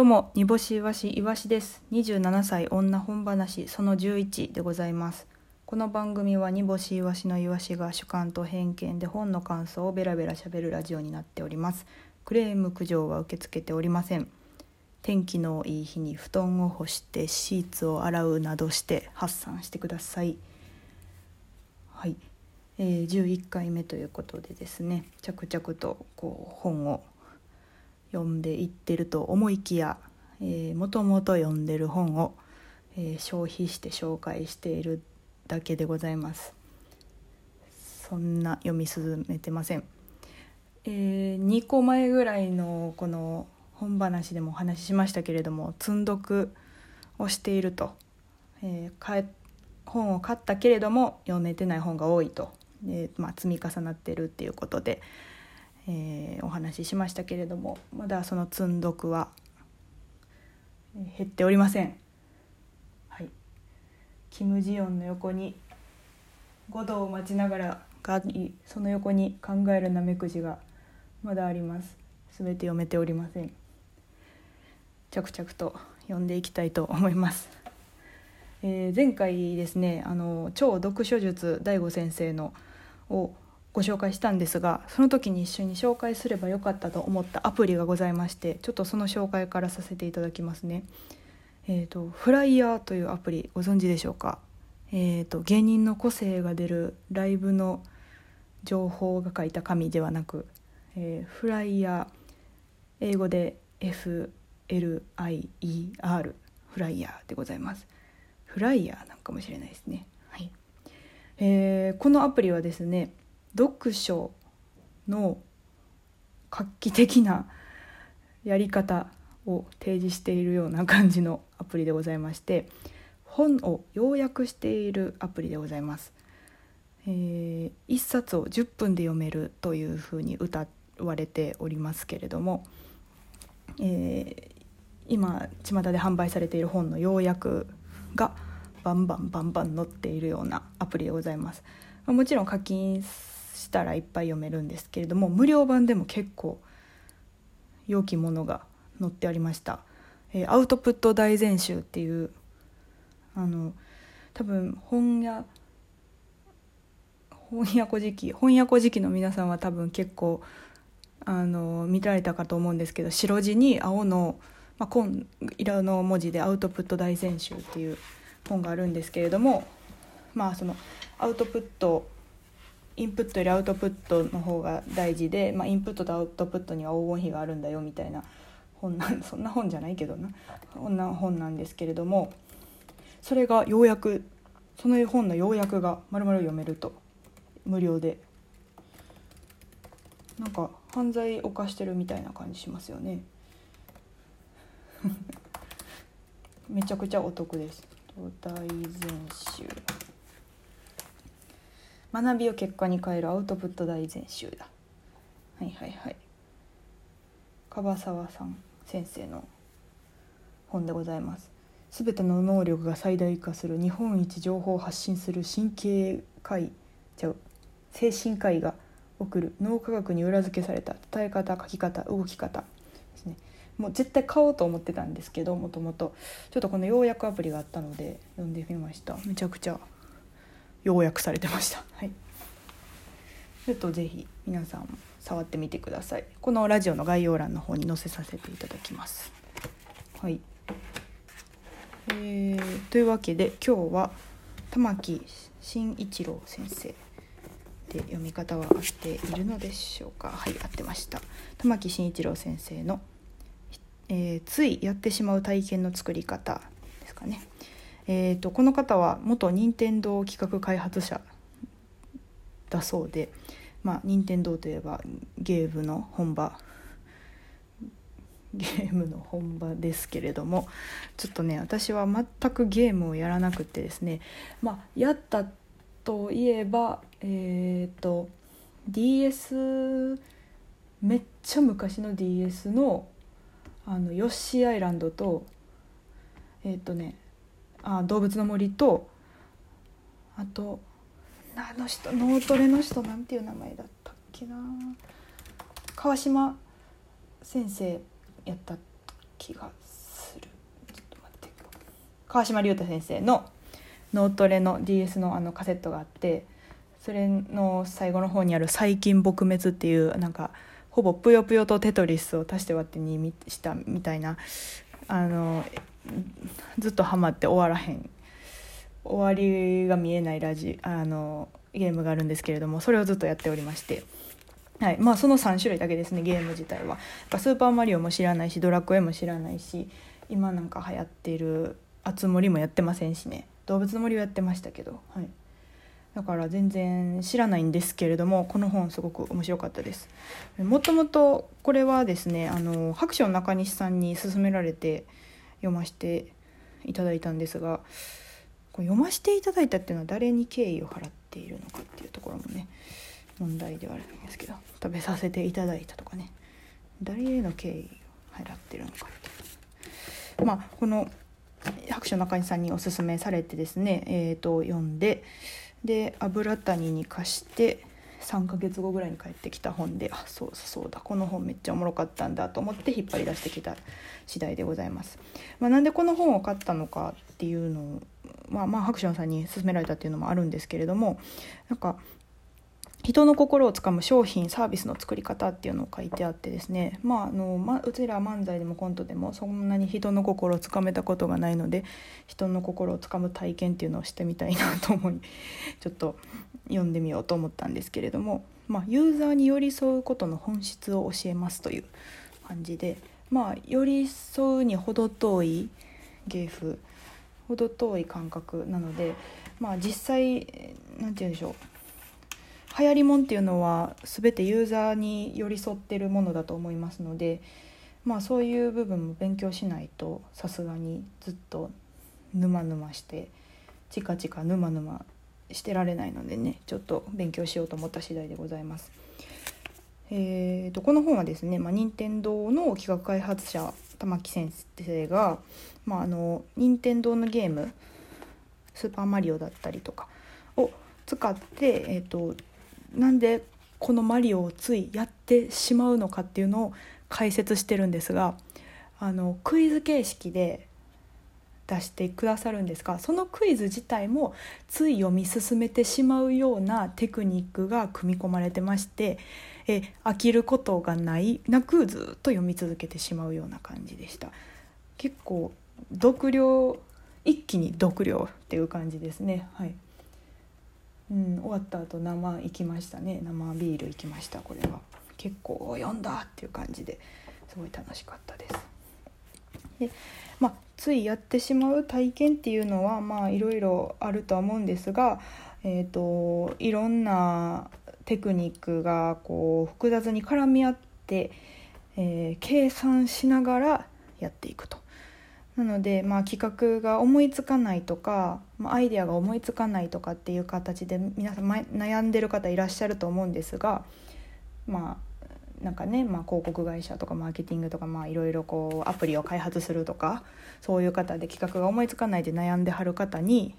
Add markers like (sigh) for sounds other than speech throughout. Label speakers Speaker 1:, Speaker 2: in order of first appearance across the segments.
Speaker 1: どうも煮干しいわしいわしです。27歳女本話その11でございます。この番組は煮干しいわしのいわしが主観と偏見で本の感想をベラベラしゃべるラジオになっております。クレーム苦情は受け付けておりません。天気のいい日に布団を干してシーツを洗うなどして発散してください。はい、えー、11回目ということでですね着々とこう本を読んでいってると思いきやもともと読んでる本を、えー、消費して紹介しているだけでございます。そんな読み進めてません、えー、2個前ぐらいのこの本話でもお話ししましたけれども積んどくをしていると、えー、本を買ったけれども読めてない本が多いと、えーまあ、積み重なってるっていうことで、えー、お話ししましたけれどもまだその積んどくは減っておりません。はい、キム・ジヨンの横に5度を待ちながらがその横に考えるなめくじがまだあります。全て読めておりません。着々と読んでいきたいと思います、えー、前回ですねあの超読書術大悟先生のをご紹介したんですがその時に一緒に紹介すればよかったと思ったアプリがございましてちょっとその紹介からさせていただきますね。えーと、フライヤーというアプリご存知でしょうか、えーと、芸人の個性が出るライブの情報が書いた紙ではなく、えー、フライヤー英語で FLIER フライヤーでございます。フライヤーなんかもしれないですね。はい。えー、このアプリはですね読書の画期的なやり方を提示しているような感じのアプリでございまして本を要約しているアプリでございます。えー、1冊を10分で読めるというふうに歌われておりますけれども、えー、今巷で販売されている本の要約がバンバンバンバン載っているようなアプリでございます。もちろん課金したらいっぱい読めるんですけれども無料版でも結構良きものが載ってありました。えー、アウトプット大全集っていうあの多分本屋本屋古事記本屋古事記の皆さんは多分結構あの見られたかと思うんですけど白地に青の、まあ、紺色の文字で「アウトプット大全集」っていう本があるんですけれどもまあそのアウトプットインプットよりアウトプットの方が大事で、まあ、インプットとアウトプットには黄金比があるんだよみたいな本なん (laughs) そんな本じゃないけどな。そんな本なんですけれどもそれがようやくその本の要約がまるまる読めると無料で。なんか犯罪犯してるみたいな感じしますよね。(laughs) めちゃくちゃお得です。大全集。学びを結果に変えるアウトプット大全集だ。はいはいはい。樺沢さん先生の本でございます。全ての能力が最大化する日本一情報を発信する神経科医ちゃう精神科医が送る脳科学に裏付けされた伝え方書き方動き方ですね。もう絶対買おうと思ってたんですけどもともと。ちょっとこの要約アプリがあったので読んでみました。めちゃくちゃ要約されてました。はい、ちょっとぜひ皆さん触ってみてください。このラジオの概要欄の方に載せさせていただきます。はい。えー、というわけで今日は玉木慎一郎先生で読み方は合っているのでしょうかはい合ってました玉木慎一郎先生の、えー、ついやってしまう体験の作り方ですかねえーと、この方は元任天堂企画開発者だそうで、まあ、任天堂といえばゲームの本場 (laughs) ゲームの本場ですけれどもちょっとね私は全くゲームをやらなくてですねまあやったといえばえっ、ー、と DS めっちゃ昔の DS のあのヨッシーアイランドとえっ、ー、とねあ動物の森とあとあの人脳トレの人なんていう名前だったっけな。川島先生やった気がする。ちょっと待って川島隆太先生の脳トレの DS のあのカセットがあってそれの最後の方にある「最近撲滅」っていうなんかほぼぷよぷよとテトリスを足して割って2したみたいなあのずっとハマって終わらへん。終わりが見えないラジあのゲームがあるんですけれどもそれをずっとやっておりまして。はい。まあ、その3種類だけですねゲーム自体は。スーパーマリオも知らないしドラクエも知らないし今なんか流行っている「あつ森」もやってませんしね。動物の森はやってましたけど、はい、だから全然知らないんですけれどもこの本すごく面白かったです。もともとこれはですねあの白書の中西さんに勧められて読ませていただいたんですが読ませていただいたっていうのは誰に敬意を払っているのかっていうところもね問題ではあるんですけど食べさせていただいたとかね誰への敬意を払ってるのかってまあこの白書中西さんにおすすめされてですね、えーと、読んでで油谷に貸して3ヶ月後ぐらいに帰ってきた本であそうそうだこの本めっちゃおもろかったんだと思って引っ張り出してきた次第でございます。まあ、なんでこの本を買ったのかっていうのを、まあ、まあ白書さんに勧められたっていうのもあるんですけれどもなんか人の心をつかむ商品サービスの作り方っていうのを書いてあってですね。まああの、ま、うちら漫才でもコントでもそんなに人の心をつかめたことがないので人の心をつかむ体験っていうのをしてみたいなと思いちょっと読んでみようと思ったんですけれども、まあ、ユーザーに寄り添うことの本質を教えますという感じで、まあ、寄り添うに程遠い芸風程遠い感覚なので、まあ、実際何て言うんでしょう。流行りもんっていうのは全てユーザーに寄り添ってるものだと思いますのでまあそういう部分も勉強しないとさすがにずっと沼沼してチカチカ沼沼してられないのでねちょっと勉強しようと思った次第でございます。えーと、この本はですね、まあ、任天堂の企画開発者玉木先生が、まあ、あの任天堂のゲーム「スーパーマリオ」だったりとかを使って、えーとなんでこのマリオをついやってしまうのかっていうのを解説してるんですがあのクイズ形式で出してくださるんですがそのクイズ自体もつい読み進めてしまうようなテクニックが組み込まれてましてえ飽きることがないなくずっと読み続けてしまうような感じでした。結構読量一気に読量っていう感じですね。はい。うん、終わった後生行きましたね。生ビール行きましたこれは。結構読んだっていう感じですごい楽しかったです。でまあついやってしまう体験っていうのはまあいろいろあるとは思うんですがえーと、いろんなテクニックがこう複雑に絡み合って、えー、計算しながらやっていくと。なので、まあ、企画が思いつかないとか、まあ、アイデアが思いつかないとかっていう形で皆さん悩んでる方いらっしゃると思うんですがまあなんかね、まあ、広告会社とかマーケティングとかいろいろこうアプリを開発するとかそういう方で企画が思いつかないで悩んではる方に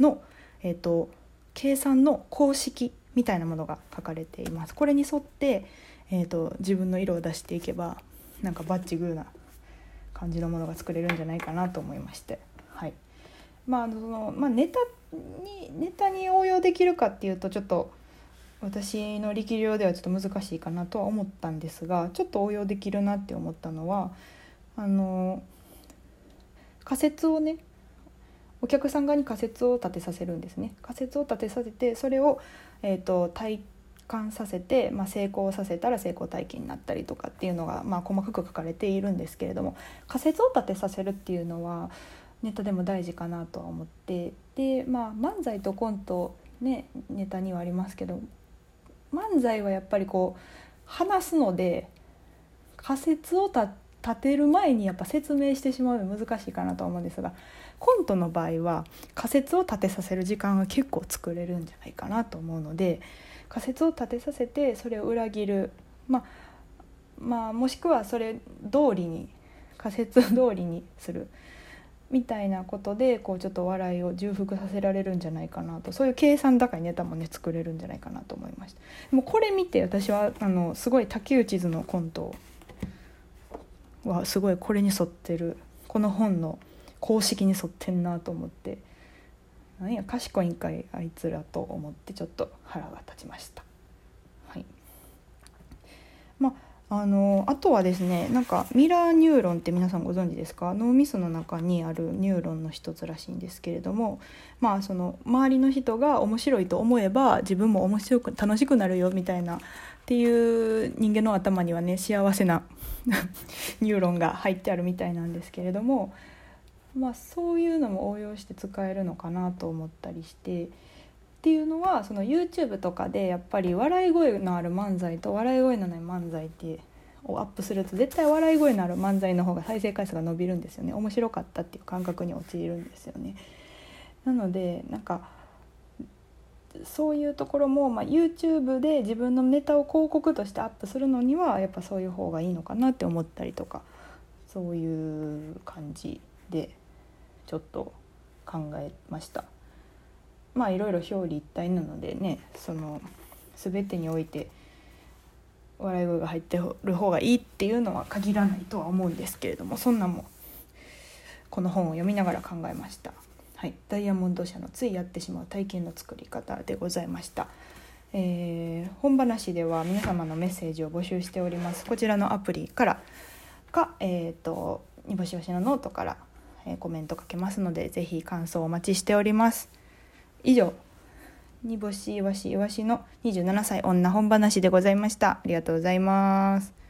Speaker 1: の、えーと、計算の公式みたいなものが書かれています。これに沿って、えーと自分の色を出していけばなんかバッチグーな感じのものが作れるんじゃないかなと思いまして。はいまあそのまあ、ネタにネタに応用できるかっていうとちょっと私の力量ではちょっと難しいかなとは思ったんですがちょっと応用できるなって思ったのはあの仮説をねお客さん側に仮説を立てさせるんですね仮説を立てさせてそれを、えーと体感させて、まあ、成功させたら成功体験になったりとかっていうのが、まあ、細かく書かれているんですけれども仮説を立てさせるっていうのはネタでも大事かなとは思ってで、まあ、漫才とコント、ね、ネタにはありますけど漫才はやっぱりこう話すので仮説を立てる前にやっぱ説明してしまうの難しいかなと思うんですがコントの場合は仮説を立てさせる時間が結構作れるんじゃないかなと思うので。仮説を立てさせてそれを裏切る、まあ、まあもしくはそれ通りに仮説通りにする。みたいなことでこうちょっと笑いを重複させられるんじゃないかなと。そういう計算高いネタもね作れるんじゃないかなと思いました。でもこれ見て私はあのすごい竹内ズのコントはすごいこれに沿ってる。この本の公式に沿ってんなと思って。なんや賢いんかいあいつらと思ってちょっと腹が立ちました。はいまああのあとはですねなんかミラーニューロンって皆さんご存知ですか？脳みその中にあるニューロンの一つらしいんですけれどもまあその周りの人が面白いと思えば自分も面白く楽しくなるよみたいなっていう人間の頭にはね幸せな (laughs) ニューロンが入ってあるみたいなんですけれどもまあそういうのも応用して使えるのかなと思ったりして。っていうのはその YouTube とかでやっぱり笑い声のある漫才と笑い声のない漫才ってをアップすると絶対笑い声のある漫才の方が再生回数が伸びるんですよね面白かったっていう感覚に陥るんですよね。なのでなんかそういうところも、まあ、YouTube で自分のネタを広告としてアップするのにはやっぱそういう方がいいのかなって思ったりとかそういう感じでちょっと考えました。まあいろいろ表裏一体なのでねその全てにおいて笑い声が入ってる方がいいっていうのは限らないとは思うんですけれどもそんなもこの本を読みながら考えました。はい、ダイヤモンド社のついやってしまう体験の作り方でございました。えー、本話では皆様のメッセージを募集しております。こちらのアプリからか、えっ、ー、と煮干しわしのノートから、え、コメントかけますのでぜひ感想お待ちしております。以上煮干しいわしいわしの27歳女本話でございましたありがとうございます